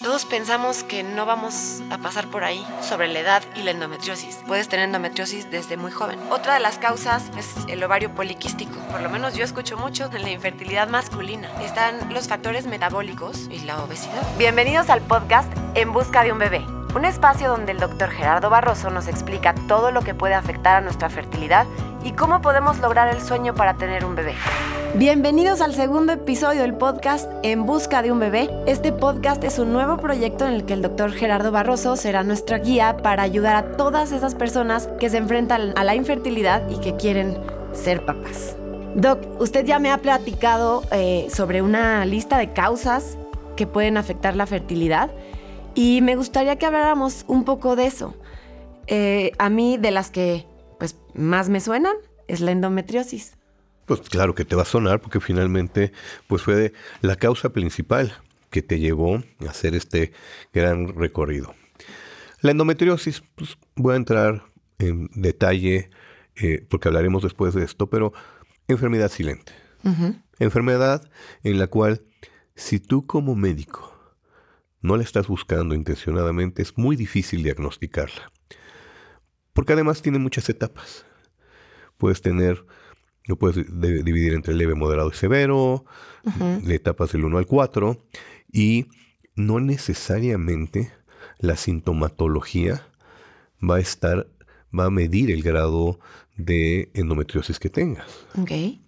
Todos pensamos que no vamos a pasar por ahí sobre la edad y la endometriosis. Puedes tener endometriosis desde muy joven. Otra de las causas es el ovario poliquístico. Por lo menos yo escucho mucho de la infertilidad masculina. Están los factores metabólicos y la obesidad. Bienvenidos al podcast En Busca de un Bebé. Un espacio donde el doctor Gerardo Barroso nos explica todo lo que puede afectar a nuestra fertilidad y cómo podemos lograr el sueño para tener un bebé. Bienvenidos al segundo episodio del podcast En Busca de un Bebé. Este podcast es un nuevo proyecto en el que el doctor Gerardo Barroso será nuestra guía para ayudar a todas esas personas que se enfrentan a la infertilidad y que quieren ser papás. Doc, usted ya me ha platicado eh, sobre una lista de causas que pueden afectar la fertilidad y me gustaría que habláramos un poco de eso. Eh, a mí, de las que pues, más me suenan, es la endometriosis. Pues claro que te va a sonar porque finalmente pues fue la causa principal que te llevó a hacer este gran recorrido. La endometriosis, pues voy a entrar en detalle eh, porque hablaremos después de esto, pero enfermedad silente. Enfermedad en la cual si tú como médico no la estás buscando intencionadamente, es muy difícil diagnosticarla. Porque además tiene muchas etapas. Puedes tener lo puedes dividir entre leve, moderado y severo, de etapas del 1 al 4, y no necesariamente la sintomatología va a estar, va a medir el grado de endometriosis que tengas. Okay.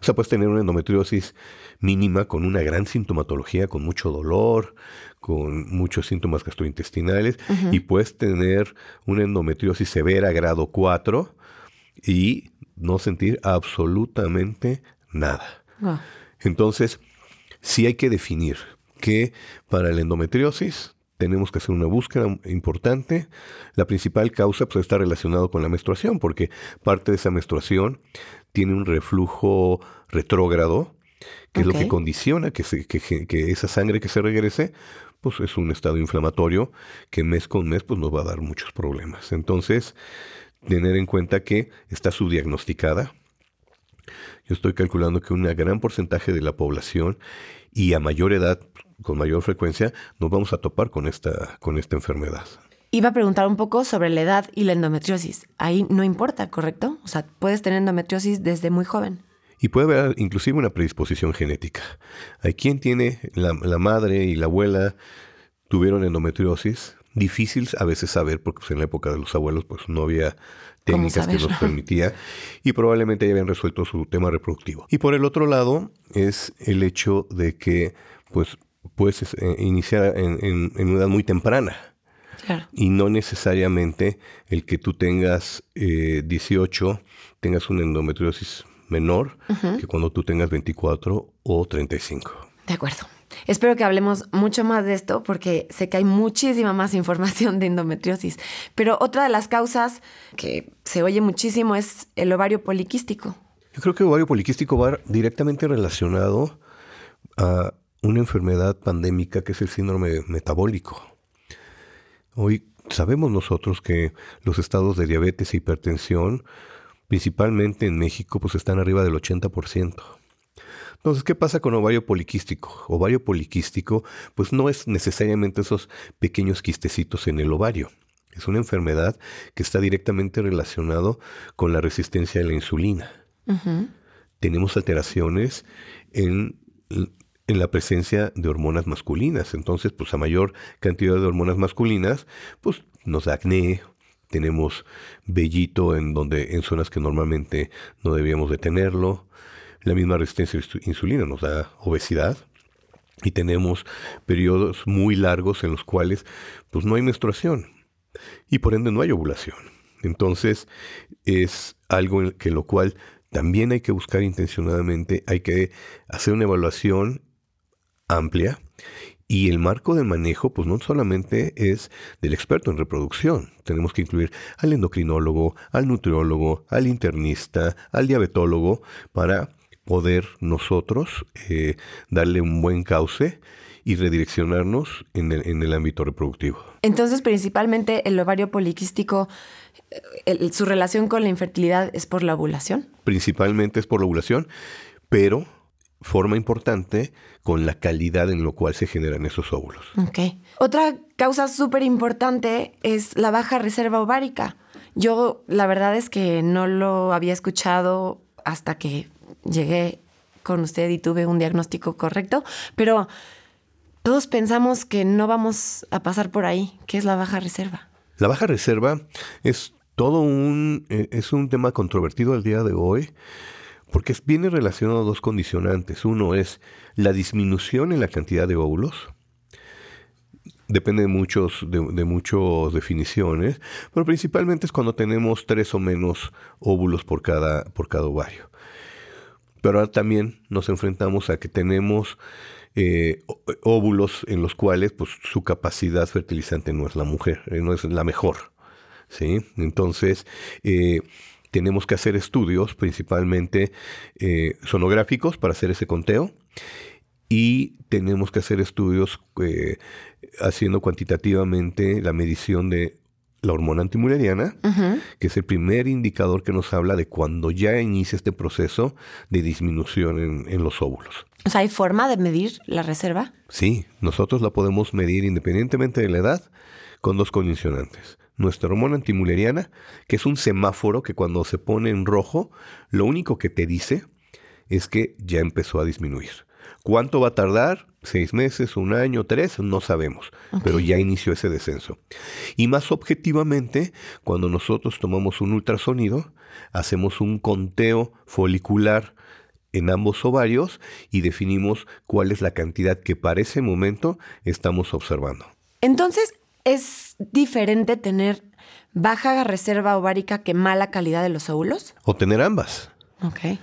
O sea, puedes tener una endometriosis mínima con una gran sintomatología, con mucho dolor, con muchos síntomas gastrointestinales, y puedes tener una endometriosis severa, grado 4, y no sentir absolutamente nada. Ah. Entonces, sí hay que definir que para la endometriosis tenemos que hacer una búsqueda importante. La principal causa pues, está relacionado con la menstruación, porque parte de esa menstruación tiene un reflujo retrógrado, que es lo que condiciona que, que, esa sangre que se regrese, pues es un estado inflamatorio que mes con mes pues, nos va a dar muchos problemas. Entonces, tener en cuenta que está subdiagnosticada. Yo estoy calculando que un gran porcentaje de la población y a mayor edad, con mayor frecuencia, nos vamos a topar con esta, con esta enfermedad. Iba a preguntar un poco sobre la edad y la endometriosis. Ahí no importa, ¿correcto? O sea, puedes tener endometriosis desde muy joven. Y puede haber inclusive una predisposición genética. Hay quien tiene, la, la madre y la abuela tuvieron endometriosis, difícil a veces saber, porque pues, en la época de los abuelos pues no había técnicas que nos permitía y probablemente ya habían resuelto su tema reproductivo. Y por el otro lado es el hecho de que pues puedes eh, iniciar en, una edad muy temprana. Y no necesariamente el que tú tengas 18 eh, tengas una endometriosis menor que cuando tú tengas 24 o 35. De acuerdo. Espero que hablemos mucho más de esto porque sé que hay muchísima más información de endometriosis. Pero otra de las causas que se oye muchísimo es el ovario poliquístico. Yo creo que el ovario poliquístico va directamente relacionado a una enfermedad pandémica que es el síndrome metabólico. Hoy sabemos nosotros que los estados de diabetes e hipertensión, principalmente en México, pues están arriba del 80%. Entonces, ¿qué pasa con ovario poliquístico? Ovario poliquístico, pues no es necesariamente esos pequeños quistecitos en el ovario. Es una enfermedad que está directamente relacionado con la resistencia a la insulina. Tenemos alteraciones en, en, la presencia de hormonas masculinas. Entonces, pues a mayor cantidad de hormonas masculinas, pues nos da acné, tenemos vellito en donde en zonas que normalmente no debíamos de tenerlo, la misma resistencia a insulina nos da obesidad y tenemos periodos muy largos en los cuales pues no hay menstruación y por ende no hay ovulación. Entonces es algo en que lo cual también hay que buscar intencionadamente, hay que hacer una evaluación amplia y el marco de manejo, pues no solamente es del experto en reproducción. Tenemos que incluir al endocrinólogo, al nutriólogo, al internista, al diabetólogo, para poder nosotros eh, darle un buen cauce y redireccionarnos en el, ámbito reproductivo. Entonces, principalmente el ovario poliquístico, eh, su relación con la infertilidad es por la ovulación. Principalmente es por la ovulación, pero forma importante con la calidad en lo cual se generan esos óvulos. Ok. Otra causa súper importante es la baja reserva ovárica. Yo la verdad es que no lo había escuchado hasta que llegué con usted y tuve un diagnóstico correcto, pero todos pensamos que no vamos a pasar por ahí. ¿Qué es la baja reserva? La baja reserva es todo un, eh, es un tema controvertido al día de hoy porque viene relacionado a dos condicionantes. Uno es la disminución en la cantidad de óvulos. Depende de muchos, de, muchas definiciones, pero principalmente es cuando tenemos tres o menos óvulos por cada, por cada ovario. Pero ahora también nos enfrentamos a que tenemos eh, óvulos en los cuales pues, su capacidad fertilizante no es la mujer, eh, no es la mejor. ¿sí? Entonces, eh, tenemos que hacer estudios principalmente sonográficos para hacer ese conteo y tenemos que hacer estudios haciendo cuantitativamente la medición de la hormona antimuleriana, que es el primer indicador que nos habla de cuando ya inicia este proceso de disminución en, en, los óvulos. O sea, ¿hay forma de medir la reserva? Sí, nosotros la podemos medir independientemente de la edad con dos condicionantes nuestra hormona antimuleriana, que es un semáforo que cuando se pone en rojo, lo único que te dice es que ya empezó a disminuir. ¿Cuánto va a tardar? ¿Seis meses, un año, tres? No sabemos, pero ya inició ese descenso. Y más objetivamente, cuando nosotros tomamos un ultrasonido, hacemos un conteo folicular en ambos ovarios y definimos cuál es la cantidad que para ese momento estamos observando. Entonces, ¿Es diferente tener baja reserva ovárica que mala calidad de los óvulos? O tener ambas. Ok.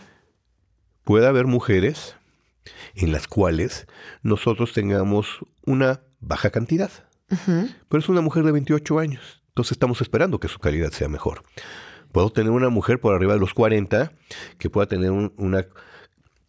Puede haber mujeres en las cuales nosotros tengamos una baja cantidad. Pero es una mujer de 28 años. Entonces estamos esperando que su calidad sea mejor. Puedo tener una mujer por arriba de los 40 que pueda tener una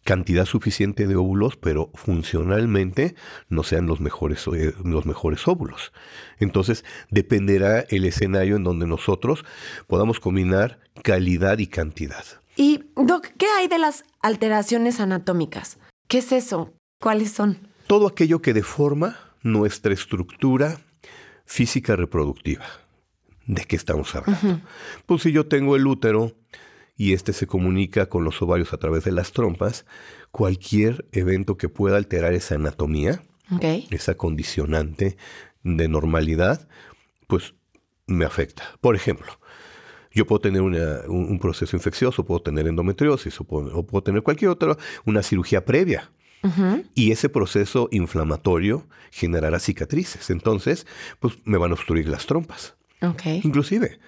cantidad suficiente de óvulos, pero funcionalmente no sean los mejores, eh, los mejores óvulos. Entonces, dependerá el escenario en donde nosotros podamos combinar calidad y cantidad. Y, Doc, ¿qué hay de las alteraciones anatómicas? ¿Qué es eso? ¿Cuáles son? Todo aquello que deforma nuestra estructura física reproductiva. ¿De qué estamos hablando? Pues si yo tengo el útero y este se comunica con los ovarios a través de las trompas, cualquier evento que pueda alterar esa anatomía, esa condicionante de normalidad, pues me afecta. Por ejemplo, yo puedo tener un, proceso infeccioso, puedo tener endometriosis o puedo, tener cualquier otra, una cirugía previa. Y ese proceso inflamatorio generará cicatrices. Entonces, pues me van a obstruir las trompas. Inclusive,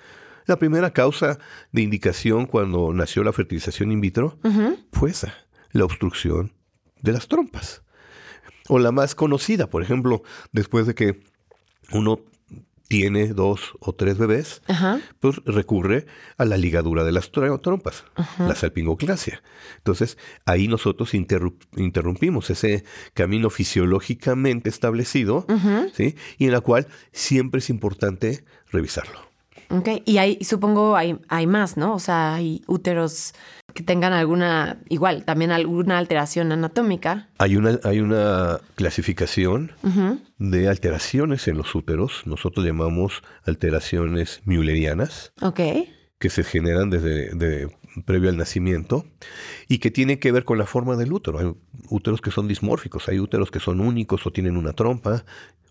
la primera causa de indicación cuando nació la fertilización in vitro fue esa, la obstrucción de las trompas. O la más conocida, por ejemplo, después de que uno tiene dos o tres bebés, pues recurre a la ligadura de las trompas, la salpingoclasia. Entonces, ahí nosotros interrumpimos ese camino fisiológicamente establecido, ¿sí? y en la cual siempre es importante revisarlo. Ok, y hay, supongo hay, hay más, ¿no? O sea, hay úteros que tengan alguna, igual, también alguna alteración anatómica. Hay una, hay una clasificación de alteraciones en los úteros, nosotros llamamos alteraciones müllerianas. Ok. Que se generan desde previo al nacimiento y que tiene que ver con la forma del útero. Hay úteros que son dismórficos, hay úteros que son únicos o tienen una trompa,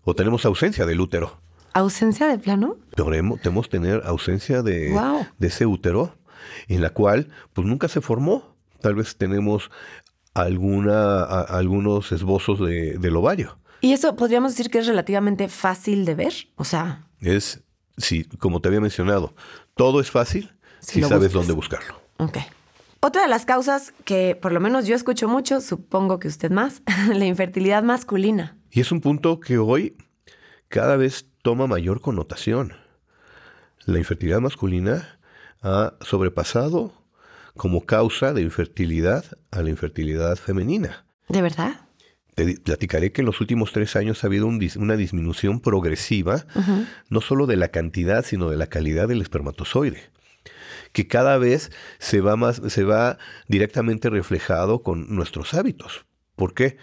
o tenemos ausencia del útero. ¿Ausencia de plano? Podemos tener ausencia de, de ese útero, en la cual pues nunca se formó. Tal vez tenemos alguna, algunos esbozos de, del ovario. ¿Y eso podríamos decir que es relativamente fácil de ver? O sea... Es, sí, como te había mencionado, todo es fácil si, sabes dónde buscarlo. Ok. Otra de las causas que por lo menos yo escucho mucho, supongo que usted más, la infertilidad masculina. Y es un punto que hoy cada vez toma mayor connotación. La infertilidad masculina ha sobrepasado como causa de infertilidad a la infertilidad femenina. ¿De verdad? Te platicaré que en los últimos tres años ha habido una disminución progresiva, no solo de la cantidad, sino de la calidad del espermatozoide, que cada vez se va más, se va directamente reflejado con nuestros hábitos. ¿Por qué?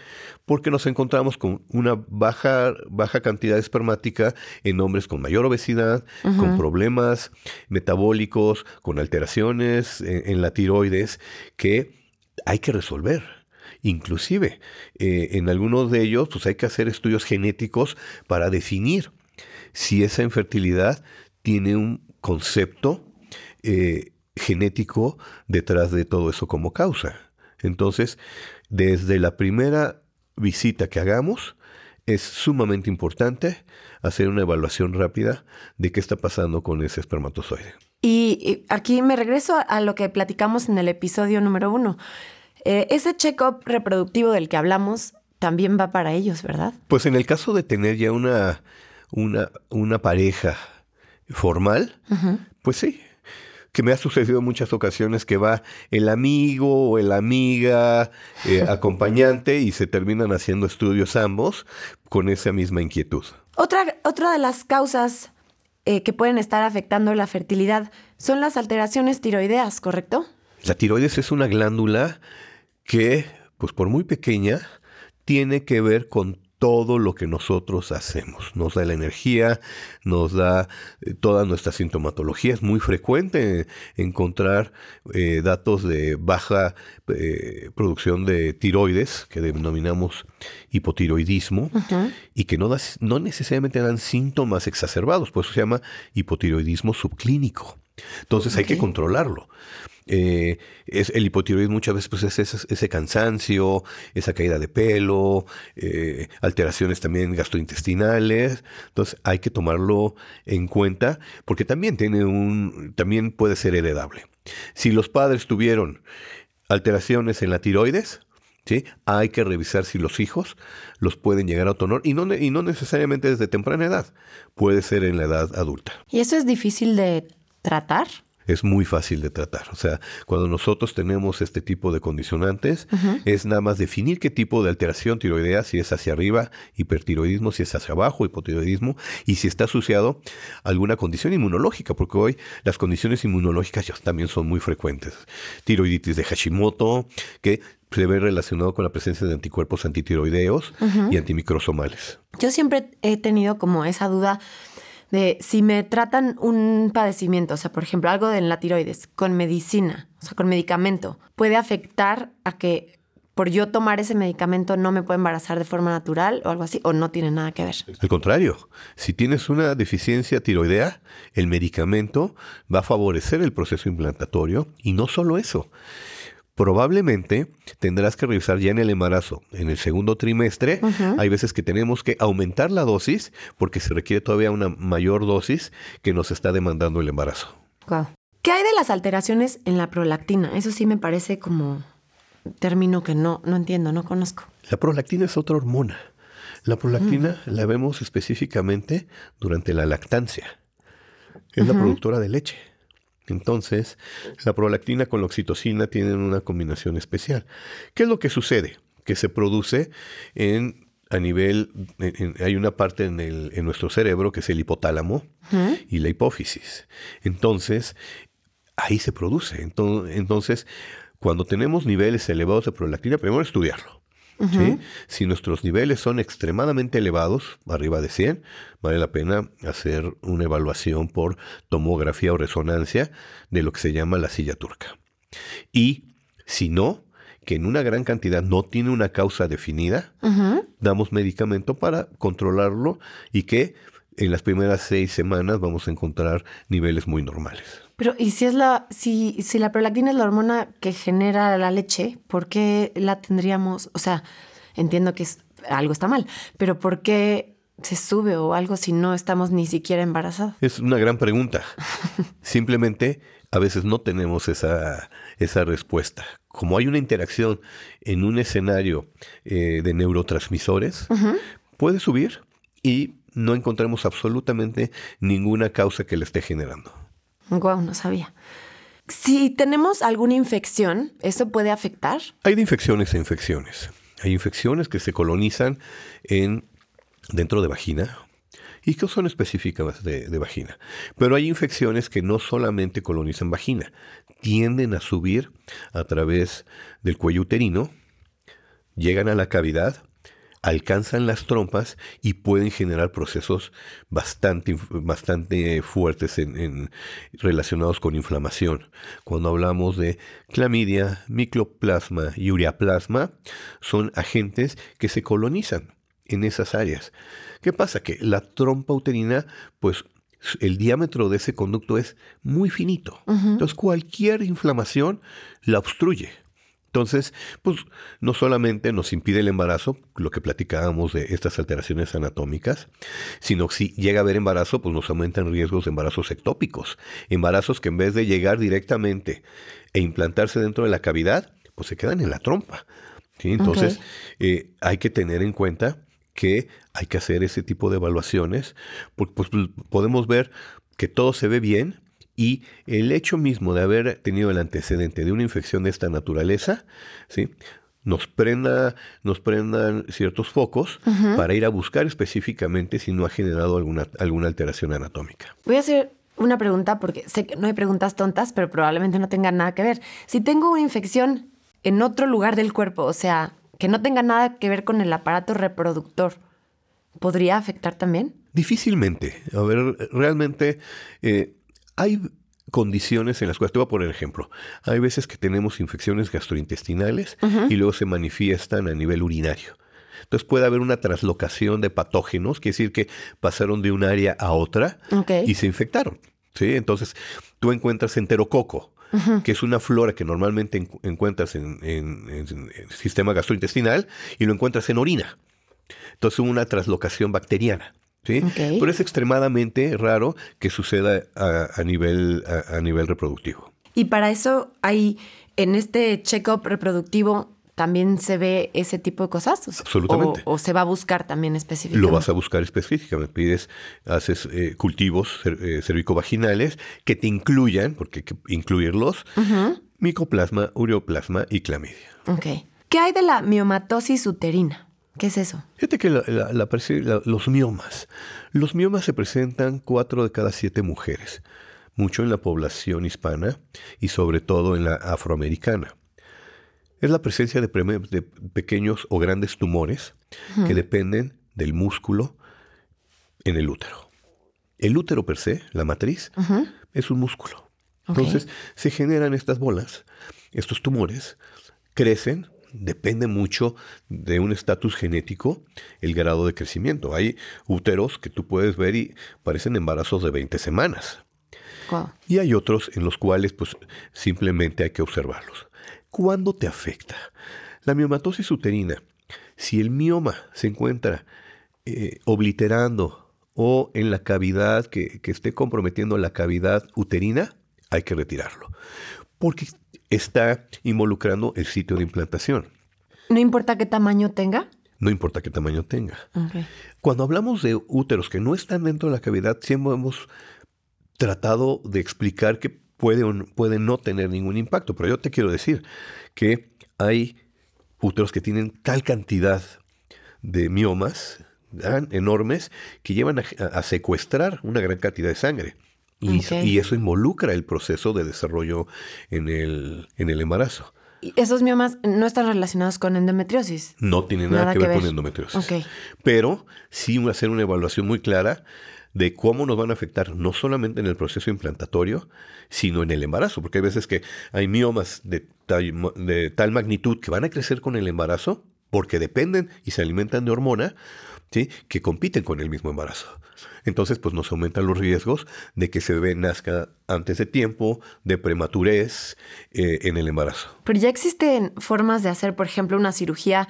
Porque nos encontramos con una baja, baja cantidad espermática en hombres con mayor obesidad, con problemas metabólicos, con alteraciones en, la tiroides que hay que resolver. Inclusive, eh, en algunos de ellos, pues hay que hacer estudios genéticos para definir si esa infertilidad tiene un concepto eh, genético detrás de todo eso como causa. Entonces, desde la primera visita que hagamos, es sumamente importante hacer una evaluación rápida de qué está pasando con ese espermatozoide. Y aquí me regreso a lo que platicamos en el episodio número uno. Eh, ese check-up reproductivo del que hablamos también va para ellos, ¿verdad? Pues en el caso de tener ya una, una, una pareja formal, pues sí, que me ha sucedido en muchas ocasiones que va el amigo o la amiga eh, acompañante y se terminan haciendo estudios ambos con esa misma inquietud. Otra, otra de las causas eh, que pueden estar afectando la fertilidad son las alteraciones tiroideas, ¿correcto? La tiroides es una glándula que, pues por muy pequeña, tiene que ver con todo lo que nosotros hacemos. Nos da la energía, nos da eh, toda nuestra sintomatología. Es muy frecuente encontrar eh, datos de baja eh, producción de tiroides, que denominamos hipotiroidismo, y que no, no necesariamente dan síntomas exacerbados, por eso se llama hipotiroidismo subclínico. Entonces hay que controlarlo. Eh, es, el hipotiroidismo muchas veces pues, es ese, cansancio, esa caída de pelo, eh, alteraciones también gastrointestinales. Entonces hay que tomarlo en cuenta porque también tiene un, también puede ser heredable. Si los padres tuvieron alteraciones en la tiroides, ¿Sí? Hay que revisar si los hijos los pueden llegar a autonor y no, y no necesariamente desde temprana edad, puede ser en la edad adulta. ¿Y eso es difícil de tratar? Es muy fácil de tratar. O sea, cuando nosotros tenemos este tipo de condicionantes, es nada más definir qué tipo de alteración tiroidea, si es hacia arriba, hipertiroidismo, si es hacia abajo, hipotiroidismo, y si está asociado a alguna condición inmunológica, porque hoy las condiciones inmunológicas ya también son muy frecuentes. Tiroiditis de Hashimoto, que se ve relacionado con la presencia de anticuerpos antitiroideos y antimicrosomales. Yo siempre he tenido como esa duda de si me tratan un padecimiento, o sea, por ejemplo, algo de la tiroides, con medicina, o sea, con medicamento, puede afectar a que por yo tomar ese medicamento no me puedo embarazar de forma natural o algo así, o no tiene nada que ver. Al contrario, si tienes una deficiencia tiroidea, el medicamento va a favorecer el proceso implantatorio y no solo eso probablemente tendrás que revisar ya en el embarazo, en el segundo trimestre. Hay veces que tenemos que aumentar la dosis porque se requiere todavía una mayor dosis que nos está demandando el embarazo. ¿Qué hay de las alteraciones en la prolactina? Eso sí me parece como término que no, no entiendo, no conozco. La prolactina es otra hormona. La prolactina mm. la vemos específicamente durante la lactancia. Es la productora de leche. Entonces, la prolactina con la oxitocina tienen una combinación especial. ¿Qué es lo que sucede? Que se produce en a nivel, hay una parte en, el, en, nuestro cerebro que es el hipotálamo y la hipófisis. Entonces, ahí se produce. Entonces, cuando tenemos niveles elevados de prolactina, primero estudiarlo. Si nuestros niveles son extremadamente elevados, arriba de 100, vale la pena hacer una evaluación por tomografía o resonancia de lo que se llama la silla turca. Y si no, que en una gran cantidad no tiene una causa definida, damos medicamento para controlarlo y que en las primeras seis semanas vamos a encontrar niveles muy normales. Pero, ¿y si es la, si, si la prolactina es la hormona que genera la leche, ¿por qué la tendríamos? O sea, entiendo que algo está mal, pero ¿por qué se sube o algo si no estamos ni siquiera embarazados? Es una gran pregunta. Simplemente a veces no tenemos esa, esa respuesta. Como hay una interacción en un escenario eh, de neurotransmisores, puede subir y no encontramos absolutamente ninguna causa que le esté generando. Guau, no sabía. Si tenemos alguna infección, ¿eso puede afectar? Hay de infecciones e infecciones. Hay infecciones que se colonizan en, dentro de vagina y que son específicas de, vagina. Pero hay infecciones que no solamente colonizan vagina, tienden a subir a través del cuello uterino, llegan a la cavidad, alcanzan las trompas y pueden generar procesos bastante, bastante fuertes en, relacionados con inflamación. Cuando hablamos de clamidia, microplasma y ureaplasma, son agentes que se colonizan en esas áreas. ¿Qué pasa? Que la trompa uterina, pues el diámetro de ese conducto es muy finito. Entonces cualquier inflamación la obstruye. Entonces, pues no solamente nos impide el embarazo, lo que platicábamos de estas alteraciones anatómicas, sino que si llega a haber embarazo, pues nos aumentan riesgos de embarazos ectópicos, embarazos que en vez de llegar directamente e implantarse dentro de la cavidad, pues se quedan en la trompa. Entonces, eh, hay que tener en cuenta que hay que hacer ese tipo de evaluaciones, porque pues, podemos ver que todo se ve bien, y el hecho mismo de haber tenido el antecedente de una infección de esta naturaleza, ¿sí? nos prenda, nos prendan ciertos focos para ir a buscar específicamente si no ha generado alguna, alguna alteración anatómica. Voy a hacer una pregunta porque sé que no hay preguntas tontas, pero probablemente no tengan nada que ver. Si tengo una infección en otro lugar del cuerpo, o sea, que no tenga nada que ver con el aparato reproductor, ¿podría afectar también? Difícilmente. A ver, realmente eh, hay condiciones en las cuales, te voy a poner ejemplo, hay veces que tenemos infecciones gastrointestinales y luego se manifiestan a nivel urinario. Entonces puede haber una traslocación de patógenos, quiere decir que pasaron de un área a otra y se infectaron. ¿sí? Entonces tú encuentras enterococo, que es una flora que normalmente encuentras en, el sistema gastrointestinal y lo encuentras en orina. Entonces una traslocación bacteriana. Pero es extremadamente raro que suceda a, nivel, a, nivel reproductivo. Y para eso hay, en este check-up reproductivo, ¿también se ve ese tipo de cosas? Absolutamente. O, se va a buscar también específicamente? Lo vas a buscar específicamente. Pides, haces eh, cultivos eh, cervicovaginales que te incluyan, porque hay que incluirlos, micoplasma, ureoplasma y clamidia. Ok. ¿Qué hay de la miomatosis uterina? ¿Qué es eso? Fíjate que los miomas. Los miomas se presentan cuatro de cada siete mujeres, mucho en la población hispana y sobre todo en la afroamericana. Es la presencia de, pequeños o grandes tumores que dependen del músculo en el útero. El útero per se, la matriz, es un músculo. Entonces se generan estas bolas, estos tumores, crecen, depende mucho de un estatus genético el grado de crecimiento. Hay úteros que tú puedes ver y parecen embarazos de 20 semanas. Y hay otros en los cuales pues simplemente hay que observarlos. ¿Cuándo te afecta? La miomatosis uterina, si el mioma se encuentra eh, obliterando o en la cavidad que, que esté comprometiendo la cavidad uterina, hay que retirarlo. Porque está involucrando el sitio de implantación. ¿No importa qué tamaño tenga? No importa qué tamaño tenga. Cuando hablamos de úteros que no están dentro de la cavidad, siempre hemos tratado de explicar que puede puede no tener ningún impacto. Pero yo te quiero decir que hay úteros que tienen tal cantidad de miomas enormes que llevan a, secuestrar una gran cantidad de sangre. Y, eso involucra el proceso de desarrollo en el, en el embarazo. ¿Y esos miomas no están relacionados con endometriosis? No tienen nada, que, ver, con endometriosis. Pero sí hacer una evaluación muy clara de cómo nos van a afectar no solamente en el proceso implantatorio, sino en el embarazo, porque hay veces que hay miomas de de tal magnitud que van a crecer con el embarazo porque dependen y se alimentan de hormona, ¿sí? que compiten con el mismo embarazo. Entonces, pues nos aumentan los riesgos de que se bebé nazca antes de tiempo, de prematurez eh, en el embarazo. Pero ya existen formas de hacer, por ejemplo, una cirugía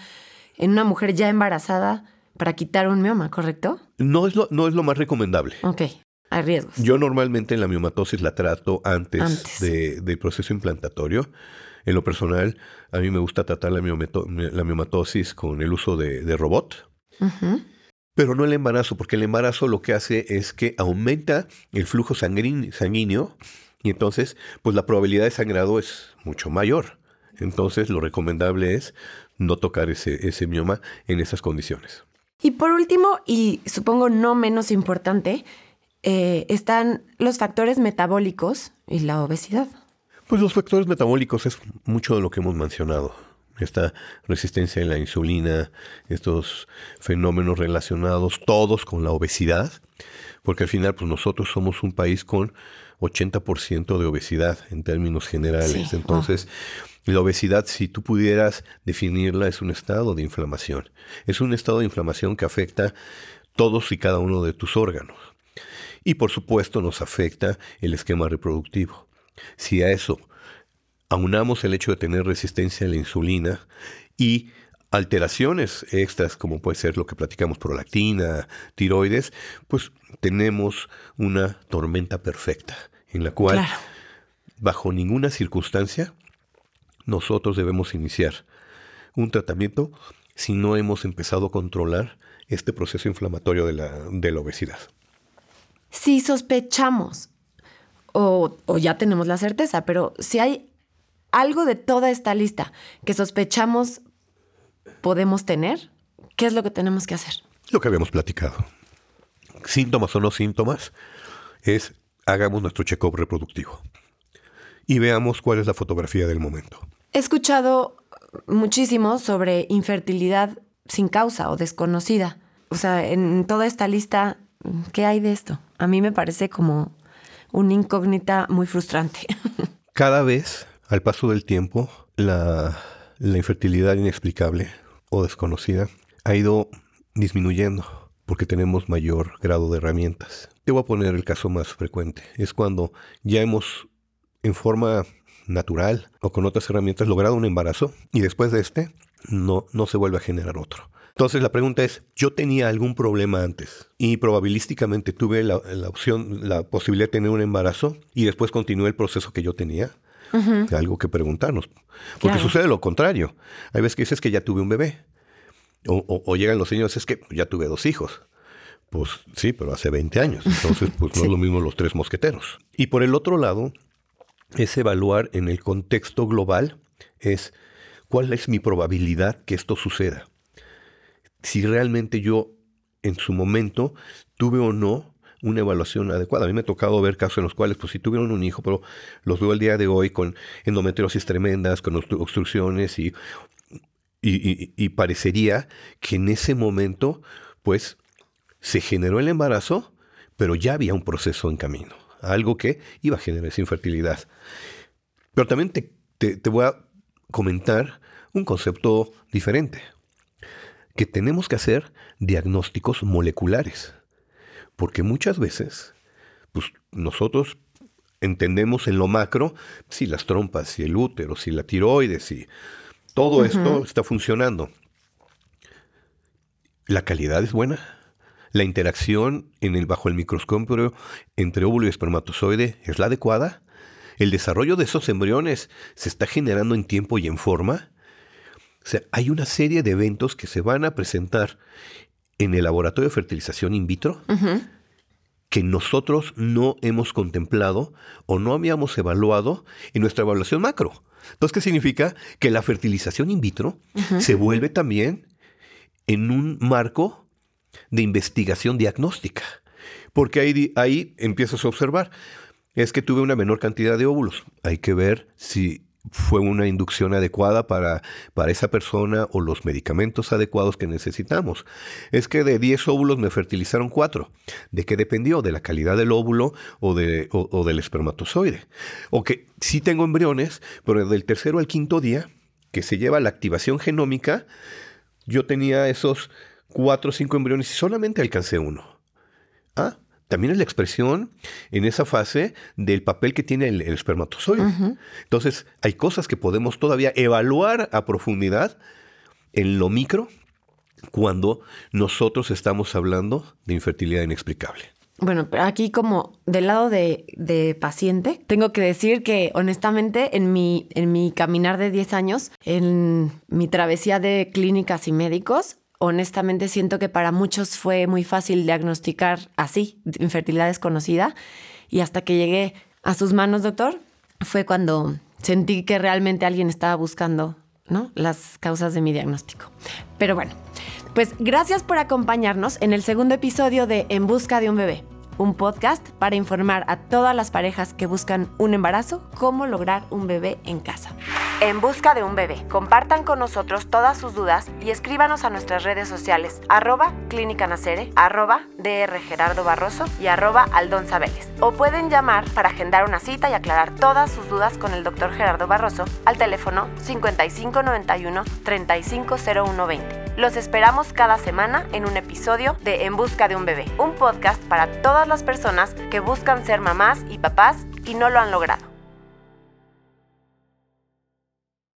en una mujer ya embarazada para quitar un mioma, ¿correcto? No es lo, no es lo más recomendable. Ok. Hay riesgos. Yo normalmente la miomatosis la trato antes, del proceso implantatorio. En lo personal, a mí me gusta tratar la, miomatosis con el uso de, robot. Pero no el embarazo, porque el embarazo lo que hace es que aumenta el flujo sanguíneo y entonces pues la probabilidad de sangrado es mucho mayor. Entonces lo recomendable es no tocar ese, ese mioma en esas condiciones. Y por último, y supongo no menos importante, eh, están los factores metabólicos y la obesidad. Pues los factores metabólicos es mucho de lo que hemos mencionado. Esta resistencia a la insulina, estos fenómenos relacionados todos con la obesidad, porque al final pues nosotros somos un país con 80% de obesidad en términos generales. Entonces, la obesidad, si tú pudieras definirla, es un estado de inflamación. Es un estado de inflamación que afecta todos y cada uno de tus órganos. Y por supuesto nos afecta el esquema reproductivo. Si a eso aunamos el hecho de tener resistencia a la insulina y alteraciones extras como puede ser lo que platicamos prolactina, tiroides, pues tenemos una tormenta perfecta en la cual bajo ninguna circunstancia nosotros debemos iniciar un tratamiento si no hemos empezado a controlar este proceso inflamatorio de la, de la obesidad. Si sospechamos, o, o, ya tenemos la certeza, pero si hay algo de toda esta lista que sospechamos podemos tener, ¿qué es lo que tenemos que hacer? Lo que habíamos platicado. Síntomas o no síntomas, es hagamos nuestro check-up reproductivo y veamos cuál es la fotografía del momento. He escuchado muchísimo sobre infertilidad sin causa o desconocida. O sea, en toda esta lista, ¿qué hay de esto? A mí me parece como una incógnita muy frustrante. Cada vez, al paso del tiempo, la, la infertilidad inexplicable o desconocida ha ido disminuyendo porque tenemos mayor grado de herramientas. Te voy a poner el caso más frecuente. Es cuando ya hemos en forma natural o con otras herramientas logrado un embarazo y después de este no, no se vuelve a generar otro. Entonces la pregunta es, yo tenía algún problema antes y probabilísticamente tuve la, opción, la posibilidad de tener un embarazo y después continué el proceso que yo tenía. Algo que preguntarnos. Porque sucede lo contrario. Hay veces que dices que ya tuve un bebé. O, llegan los señores, es que ya tuve dos hijos. Pues sí, pero hace 20 años. Entonces, pues no es lo mismo los tres mosqueteros. Y por el otro lado, es evaluar en el contexto global, es cuál es mi probabilidad que esto suceda. Si realmente yo en su momento tuve o no una evaluación adecuada. A mí me ha tocado ver casos en los cuales, pues sí tuvieron un hijo, pero los veo el día de hoy con endometriosis tremendas, con obstrucciones y, y, parecería que en ese momento, pues, se generó el embarazo, pero ya había un proceso en camino algo que iba a generar esa infertilidad. Pero también te, te, voy a comentar un concepto diferente, que tenemos que hacer diagnósticos moleculares, porque muchas veces pues, nosotros entendemos en lo macro si las trompas, si el útero, si la tiroides, si todo esto está funcionando. ¿La calidad es buena? la interacción en el, bajo el microscopio entre óvulo y espermatozoide es la adecuada? ¿El desarrollo de esos embriones se está generando en tiempo y en forma? O sea, hay una serie de eventos que se van a presentar en el laboratorio de fertilización in vitro que nosotros no hemos contemplado o no habíamos evaluado en nuestra evaluación macro. Entonces, ¿qué significa? Que la fertilización in vitro se vuelve también en un marco de investigación diagnóstica. Porque ahí, ahí empiezas a observar, es que tuve una menor cantidad de óvulos. Hay que ver si fue una inducción adecuada para, para esa persona o los medicamentos adecuados que necesitamos. Es que de 10 óvulos me fertilizaron 4. ¿De qué dependió? ¿De la calidad del óvulo o, de, o del espermatozoide? O que sí tengo embriones, pero del tercero al quinto día, que se lleva la activación genómica, yo tenía esos cuatro o cinco embriones y solamente alcancé uno. Ah, también es la expresión en esa fase del papel que tiene el, espermatozoide. Entonces, hay cosas que podemos todavía evaluar a profundidad en lo micro cuando nosotros estamos hablando de infertilidad inexplicable. Bueno, aquí como del lado de, de, paciente, tengo que decir que honestamente en mi, en mi caminar de 10 años, en mi travesía de clínicas y médicos, honestamente siento que para muchos fue muy fácil diagnosticar así, infertilidad desconocida. Y hasta que llegué a sus manos, doctor, fue cuando sentí que realmente alguien estaba buscando ¿no? las causas de mi diagnóstico. Pero bueno, Pues gracias por acompañarnos en el segundo episodio de En Busca de un Bebé un podcast para informar a todas las parejas que buscan un embarazo cómo lograr un bebé en casa. En busca de un bebé. Compartan con nosotros todas sus dudas y escríbanos a nuestras redes sociales arroba clínica nacere, arroba dr Gerardo Barroso y arroba Aldon Sabeles. O pueden llamar para agendar una cita y aclarar todas sus dudas con el doctor Gerardo Barroso al teléfono 5591 350120. Los esperamos cada semana en un episodio de En Busca de un Bebé, un podcast para todas las personas que buscan ser mamás y papás y no lo han logrado.